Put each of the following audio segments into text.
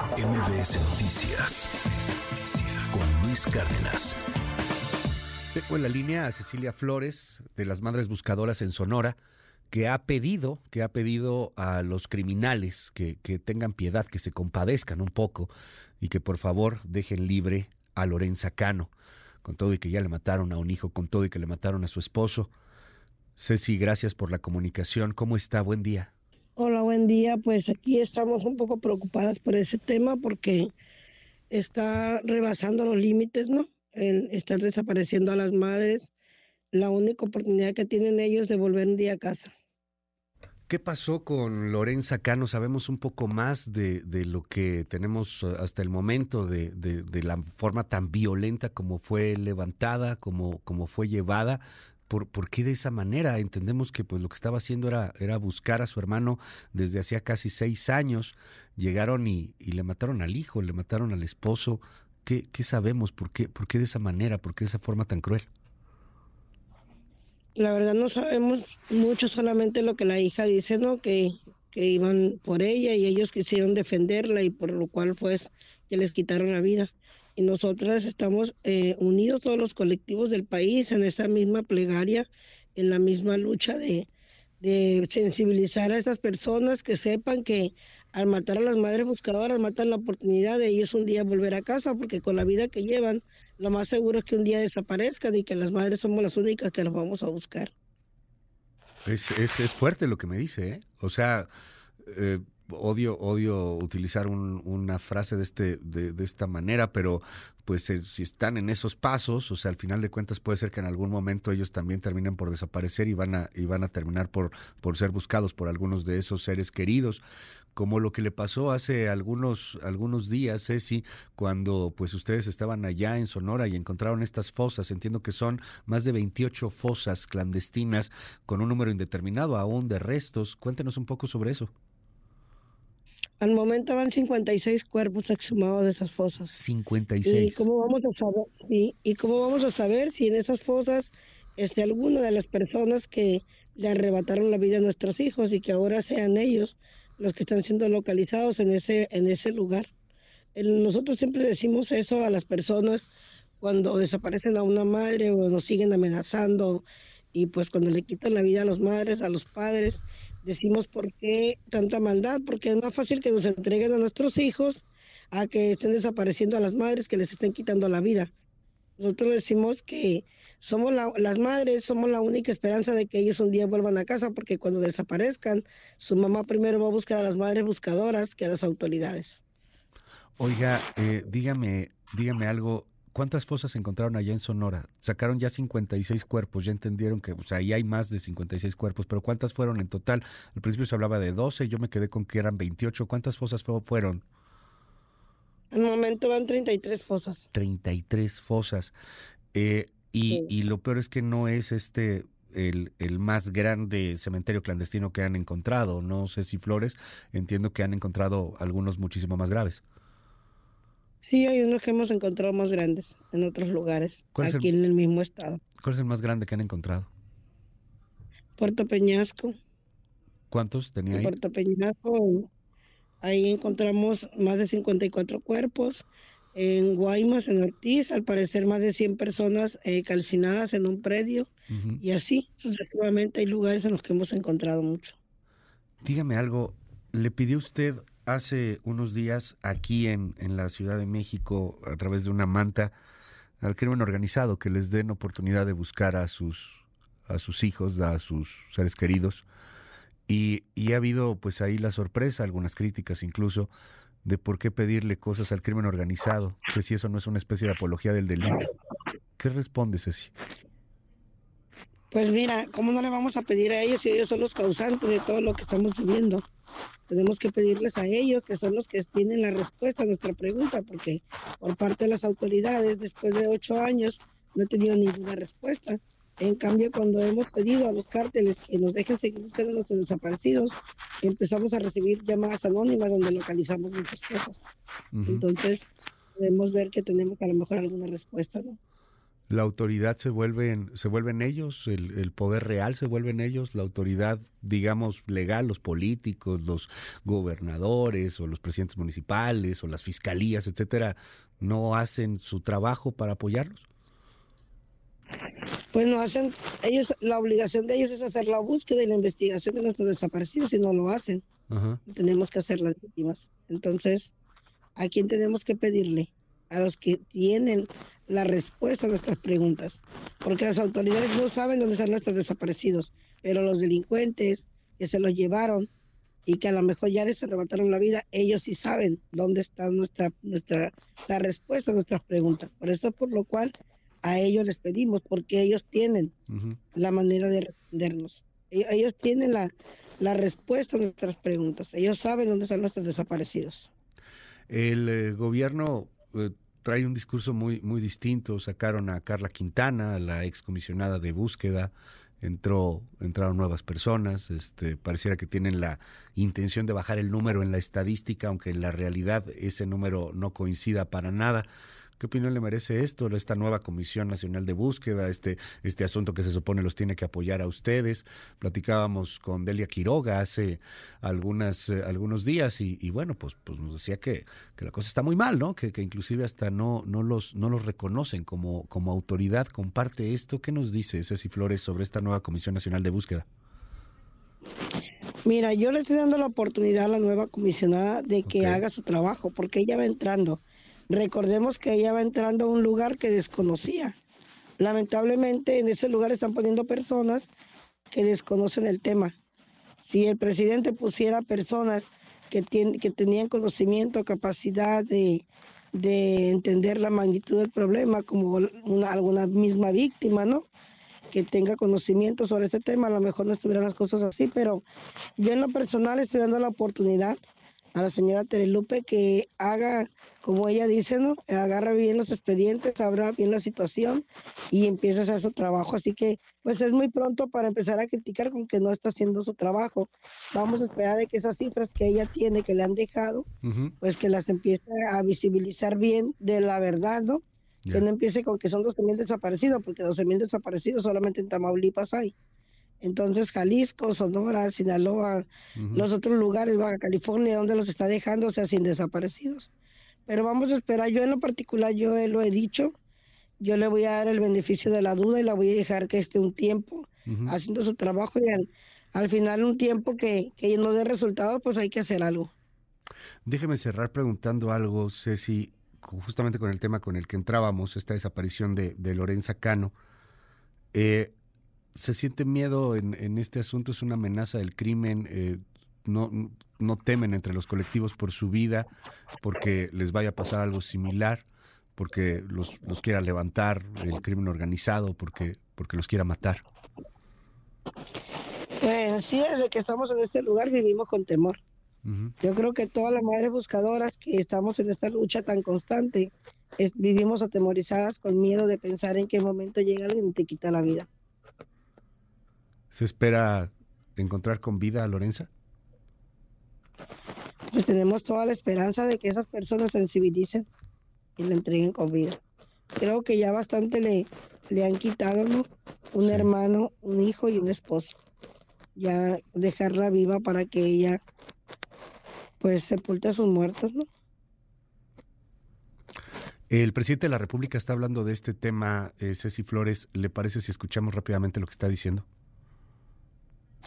MBS Noticias con Luis Cárdenas. Tengo en la línea a Cecilia Flores de las Madres Buscadoras en Sonora, que ha pedido, que ha pedido a los criminales que, que tengan piedad, que se compadezcan un poco y que por favor dejen libre a Lorenza Cano, con todo y que ya le mataron a un hijo, con todo y que le mataron a su esposo. Ceci, gracias por la comunicación. ¿Cómo está? Buen día. Buen día. Pues aquí estamos un poco preocupadas por ese tema porque está rebasando los límites, ¿no? El estar desapareciendo a las madres, la única oportunidad que tienen ellos de volver un día a casa. ¿Qué pasó con Lorenza Cano? Sabemos un poco más de, de lo que tenemos hasta el momento, de, de, de, la forma tan violenta como fue levantada, como, como fue llevada. ¿Por, ¿Por, qué de esa manera? Entendemos que pues lo que estaba haciendo era, era buscar a su hermano desde hacía casi seis años. Llegaron y, y le mataron al hijo, le mataron al esposo. ¿Qué, qué sabemos? ¿Por qué, ¿Por qué de esa manera? ¿Por qué de esa forma tan cruel? La verdad no sabemos mucho, solamente lo que la hija dice, ¿no? Que, que iban por ella y ellos quisieron defenderla y por lo cual pues que les quitaron la vida y nosotras estamos eh, unidos todos los colectivos del país en esta misma plegaria, en la misma lucha de, sensibilizar a esas personas que sepan que al matar a las madres buscadoras matan la oportunidad de ellos un día volver a casa, porque con la vida que llevan, lo más seguro es que un día desaparezcan y que las madres somos las únicas que las vamos a buscar. Es, es, es fuerte lo que me dice, ¿eh? O sea, eh, odio, odio utilizar un, una frase de, este, de, esta manera, pero pues eh, si están en esos pasos, o sea, al final de cuentas puede ser que en algún momento ellos también terminen por desaparecer y van a, y van a terminar por, por ser buscados por algunos de esos seres queridos como lo que le pasó hace algunos algunos días, Ceci, cuando pues ustedes estaban allá en Sonora y encontraron estas fosas, entiendo que son más de 28 fosas clandestinas con un número indeterminado aún de restos. Cuéntenos un poco sobre eso. Al momento van 56 cuerpos exhumados de esas fosas. 56. ¿Y cómo vamos a saber, y, y cómo vamos a saber si en esas fosas este, alguna de las personas que le arrebataron la vida a nuestros hijos y que ahora sean ellos los que están siendo localizados en ese, en ese lugar? El, nosotros siempre decimos eso a las personas cuando desaparecen a una madre o nos siguen amenazando y pues cuando le quitan la vida a las madres, a los padres, decimos por qué tanta maldad, porque es más fácil que nos entreguen a nuestros hijos a que estén desapareciendo a las madres que les estén quitando la vida. Nosotros decimos que somos la, las madres, somos la única esperanza de que ellos un día vuelvan a casa, porque cuando desaparezcan, su mamá primero va a buscar a las madres buscadoras que a las autoridades. Oiga, eh, dígame, dígame algo, ¿Cuántas fosas encontraron allá en Sonora? Sacaron ya 56 cuerpos, ya entendieron que o sea, ahí hay más de 56 cuerpos, pero ¿cuántas fueron en total? Al principio se hablaba de 12, yo me quedé con que eran 28. ¿Cuántas fosas fueron? En el momento van 33 fosas. 33 fosas. Eh, y, sí. y lo peor es que no es este el, el, más grande cementerio clandestino que han encontrado. No sé si Flores, entiendo que han encontrado algunos muchísimo más graves. Sí, hay unos que hemos encontrado más grandes en otros lugares, aquí el, en el mismo estado. ¿Cuál es el más grande que han encontrado? Puerto Peñasco. ¿Cuántos tenía ahí? Puerto Peñasco, ahí encontramos más de 54 cuerpos. En Guaymas, en Ortiz, al parecer más de 100 personas eh, calcinadas en un predio. Uh -huh. Y así, sucesivamente, hay lugares en los que hemos encontrado mucho. Dígame algo, ¿le pidió usted hace unos días aquí en, en, la Ciudad de México a través de una manta al crimen organizado que les den oportunidad de buscar a sus a sus hijos, a sus seres queridos. Y, y ha habido pues ahí la sorpresa, algunas críticas incluso, de por qué pedirle cosas al crimen organizado, que si eso no es una especie de apología del delito. ¿Qué responde Ceci? Pues mira, ¿cómo no le vamos a pedir a ellos si ellos son los causantes de todo lo que estamos viviendo? Tenemos que pedirles a ellos, que son los que tienen la respuesta a nuestra pregunta, porque por parte de las autoridades, después de ocho años, no he tenido ninguna respuesta. En cambio, cuando hemos pedido a los cárteles que nos dejen seguir buscando a nuestros desaparecidos, empezamos a recibir llamadas anónimas donde localizamos muchas cosas. Uh -huh. Entonces, podemos ver que tenemos a lo mejor alguna respuesta, ¿no? La autoridad se vuelven, se vuelven ellos, el, el, poder real se vuelven ellos, la autoridad, digamos, legal, los políticos, los gobernadores o los presidentes municipales o las fiscalías, etcétera, no hacen su trabajo para apoyarlos. Pues no hacen, ellos, la obligación de ellos es hacer la búsqueda y la investigación de nuestros desaparecidos y no lo hacen. Tenemos que hacer las víctimas. Entonces, ¿a quién tenemos que pedirle? A los que tienen la respuesta a nuestras preguntas, porque las autoridades no saben dónde están nuestros desaparecidos, pero los delincuentes que se los llevaron y que a lo mejor ya les arrebataron la vida, ellos sí saben dónde está nuestra, nuestra, la respuesta a nuestras preguntas. Por eso por lo cual a ellos les pedimos, porque ellos tienen la manera de respondernos. Ellos tienen la, la respuesta a nuestras preguntas. Ellos saben dónde están nuestros desaparecidos. El eh, gobierno eh, trae un discurso muy, muy distinto. Sacaron a Carla Quintana, la excomisionada de búsqueda. Entró, entraron nuevas personas. Este, pareciera que tienen la intención de bajar el número en la estadística, aunque en la realidad ese número no coincida para nada. ¿Qué opinión le merece esto, esta nueva Comisión Nacional de Búsqueda, este, este asunto que se supone los tiene que apoyar a ustedes? Platicábamos con Delia Quiroga hace algunas, eh, algunos días y, bueno, pues, pues nos decía que, que, la cosa está muy mal, ¿no? Que, que inclusive hasta no, no, los, no los reconocen como, como autoridad. Comparte esto. ¿Qué nos dice Ceci Flores sobre esta nueva Comisión Nacional de Búsqueda? Mira, yo le estoy dando la oportunidad a la nueva comisionada de que haga su trabajo, porque ella va entrando. Recordemos que ella va entrando a un lugar que desconocía. Lamentablemente en ese lugar están poniendo personas que desconocen el tema. Si el presidente pusiera personas que, que tenían conocimiento, capacidad de, entender la magnitud del problema, como una, alguna misma víctima, ¿no? Que tenga conocimiento sobre ese tema, a lo mejor no estuvieran las cosas así, pero yo en lo personal estoy dando la oportunidad a la señora Terelupe que haga, como ella dice, ¿no? Agarra bien los expedientes, abra bien la situación y empiece a hacer su trabajo. Así que, pues es muy pronto para empezar a criticar con que no está haciendo su trabajo. Vamos a esperar de que esas cifras que ella tiene, que le han dejado, pues que las empiece a visibilizar bien de la verdad, ¿no? Que no empiece con que son 12.000 desaparecidos, porque 12.000 desaparecidos solamente en Tamaulipas hay. Entonces Jalisco, Sonora, Sinaloa, los otros lugares, Baja California, donde los está dejando, o sea, sin desaparecidos. Pero vamos a esperar, yo en lo particular, yo lo he dicho, yo le voy a dar el beneficio de la duda y la voy a dejar que esté un tiempo haciendo su trabajo y al, final un tiempo que, que no dé resultados, pues hay que hacer algo. Déjeme cerrar preguntando algo, Ceci, justamente con el tema con el que entrábamos, esta desaparición de, de Lorenza Cano. Eh, se siente miedo en, este asunto, es una amenaza del crimen, eh, no, no temen entre los colectivos por su vida, porque les vaya a pasar algo similar, porque los, los quiera levantar el crimen organizado, porque, porque los quiera matar. Pues sí, desde que estamos en este lugar vivimos con temor. Yo creo que todas las madres buscadoras que estamos en esta lucha tan constante, vivimos atemorizadas con miedo de pensar en qué momento llega alguien y te quita la vida. ¿Se espera encontrar con vida a Lorenza? Pues tenemos toda la esperanza de que esas personas sensibilicen y le entreguen con vida. Creo que ya bastante le, le han quitado un hermano, un hijo y un esposo. Ya dejarla viva para que ella pues sepulte a sus muertos, ¿no? El presidente de la República está hablando de este tema, eh, Ceci Flores. ¿Le parece si escuchamos rápidamente lo que está diciendo?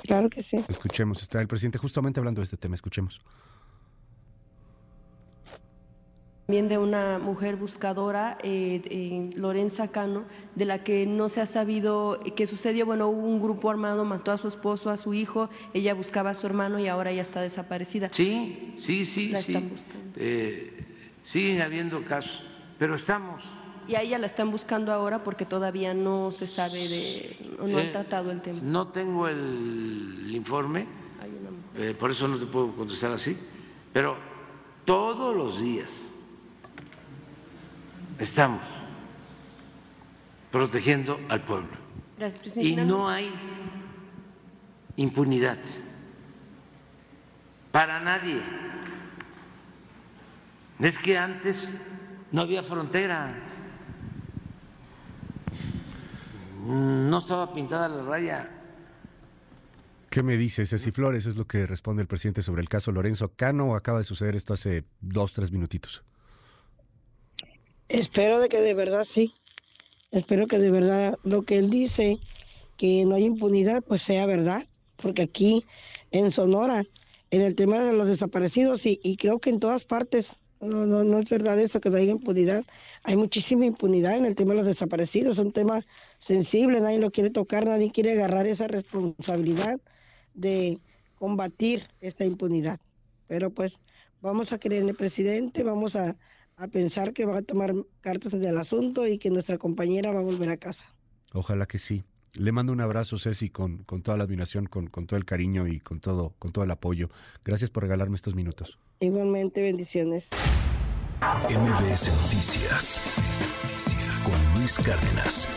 Claro que sí. Escuchemos, está el presidente justamente hablando de este tema, escuchemos. También de una mujer buscadora, eh, Lorenza Cano, de la que no se ha sabido qué sucedió. Bueno, hubo un grupo armado, mató a su esposo, a su hijo, ella buscaba a su hermano y ahora ya está desaparecida. Sí, sí, sí, la sí. Están buscando. Eh, siguen habiendo casos, pero estamos y a ella la están buscando ahora porque todavía no se sabe de, no han eh, tratado el tema. No tengo el informe, eh, por eso no te puedo contestar así, pero todos los días estamos protegiendo al pueblo. Gracias, y no hay impunidad para nadie. Es que antes no había frontera no estaba pintada la raya. ¿Qué me dice Ceci Flores? Es lo que responde el presidente sobre el caso Lorenzo Cano. Acaba de suceder esto hace dos, tres minutitos. Espero de que de verdad sí. Espero que de verdad lo que él dice, que no hay impunidad, pues sea verdad. Porque aquí en Sonora, en el tema de los desaparecidos, y, y creo que en todas partes, no, no, no es verdad eso, que no haya impunidad. Hay muchísima impunidad en el tema de los desaparecidos. Es un tema sensible, nadie lo quiere tocar, nadie quiere agarrar esa responsabilidad de combatir esa impunidad. Pero pues vamos a creer en el presidente, vamos a, a pensar que va a tomar cartas en el asunto y que nuestra compañera va a volver a casa. Ojalá que sí. Le mando un abrazo, Ceci, con, con toda la admiración, con, con todo el cariño y con todo, con todo el apoyo. Gracias por regalarme estos minutos. Igualmente, bendiciones. MBS Noticias con Luis Cárdenas.